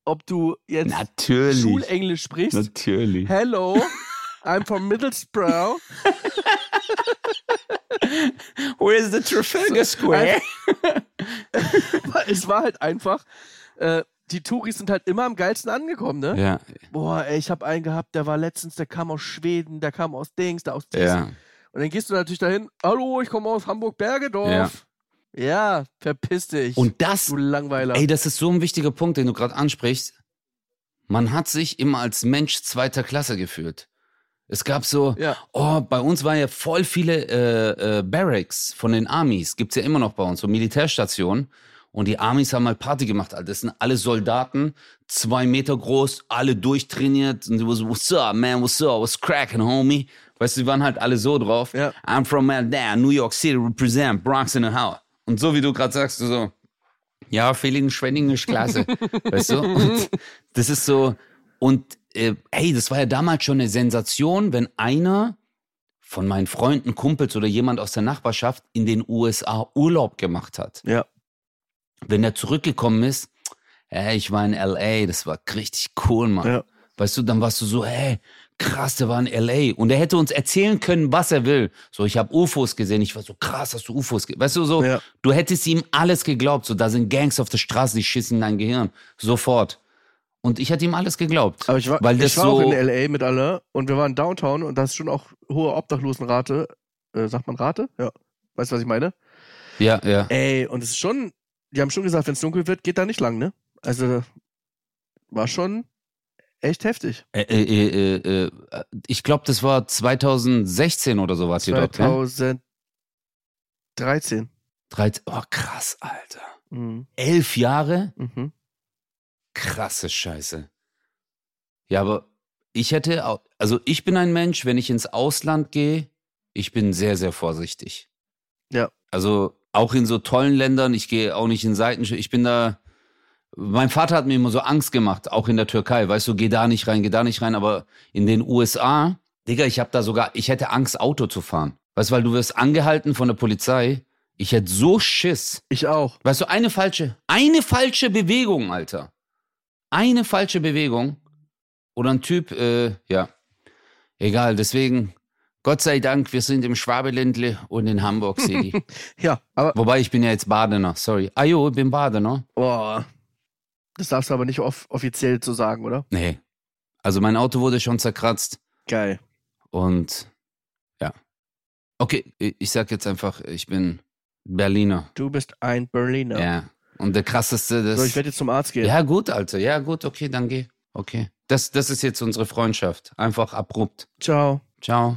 ob du jetzt natürlich. Schulenglisch sprichst. Natürlich. Hello, I'm from Middlesbrough. Where is the Trafalgar Square? es war halt einfach, äh, die Touris sind halt immer am geilsten angekommen, ne? Ja, Boah, ey, ich hab einen gehabt, der war letztens, der kam aus Schweden, der kam aus Dings, der aus Dies. ja. Und dann gehst du natürlich dahin, hallo, ich komme aus Hamburg-Bergedorf. Ja. verpiss dich. Und das, du Langweiler. ey, das ist so ein wichtiger Punkt, den du gerade ansprichst. Man hat sich immer als Mensch zweiter Klasse gefühlt. Es gab so, Ja. oh, bei uns waren ja voll viele äh, äh, Barracks von den Armies. Gibt's ja immer noch bei uns, so Militärstationen. Und die Armies haben halt Party gemacht, Alter. Das sind alle Soldaten, zwei Meter groß, alle durchtrainiert. Und die waren so, what's up, man, what's up, what's cracking, homie? Weißt du, die waren halt alle so drauf. Ja. I'm from LA, New York City, represent, Bronx in the house. Und so wie du gerade sagst, du so, ja, Feeling Schwenning ist klasse. weißt du? Und das ist so, und äh, hey, das war ja damals schon eine Sensation, wenn einer von meinen Freunden, Kumpels oder jemand aus der Nachbarschaft in den USA Urlaub gemacht hat. Ja. Wenn er zurückgekommen ist, hey, ich war in LA, das war richtig cool, Mann. Ja. Weißt du, dann warst du so, hey, krass, der war in LA. Und er hätte uns erzählen können, was er will. So, ich habe UFOs gesehen. Ich war so, krass, hast du UFOs gesehen? Weißt du, so, Ja. du hättest ihm alles geglaubt. So, da sind Gangs auf der Straße, die schießen in dein Gehirn. Sofort. Und ich hätte ihm alles geglaubt. Aber ich war, weil das ich war so, auch in L.A. mit alle und wir waren Downtown und da ist schon auch hohe Obdachlosenrate. Äh, sagt man Rate? Ja. Weißt du, was ich meine? ja, ja. Ey, und es ist schon, die haben schon gesagt, wenn es dunkel wird, geht da nicht lang, ne? Also, war schon echt heftig. Äh, äh, äh, äh, äh, ich glaube, das war 2016 oder so was ihr dort, ne? 2000, 13. 13. Oh, krass, Alter. Mhm. Elf Jahre? Mhm. Krasse Scheiße. Ja, aber ich hätte, also ich bin ein Mensch, wenn ich ins Ausland gehe, ich bin sehr, sehr vorsichtig. Ja. Also auch in so tollen Ländern, ich gehe auch nicht in Seiten, ich bin da, mein Vater hat mir immer so Angst gemacht, auch in der Türkei, weißt du, geh da nicht rein, geh da nicht rein, aber in den USA, Digga, ich habe da sogar, ich hätte Angst, Auto zu fahren. Weißt du, weil du wirst angehalten von der Polizei, ich hätte so Schiss. Ich auch. Weißt du, eine falsche, eine falsche Bewegung, Alter. Eine falsche Bewegung. Oder ein Typ, äh, ja. Egal, deswegen, Gott sei Dank, wir sind im Schwabeländle und in Hamburg City. Ja, aber Wobei, ich bin ja jetzt Badener, sorry. Ah jo, ich bin Badener. boah, das darfst du aber nicht off offiziell so sagen, oder? Nee. Also mein Auto wurde schon zerkratzt Geil. und ja. Okay, ich ich sag jetzt einfach, ich bin Berliner. Du bist ein Berliner. Ja. Und der krasseste, das. So, ich werde jetzt zum Arzt gehen. Ja, gut, Alter. Ja, gut, okay, dann geh. Okay. Das, das ist jetzt unsere Freundschaft. Einfach abrupt. Ciao. Ciao.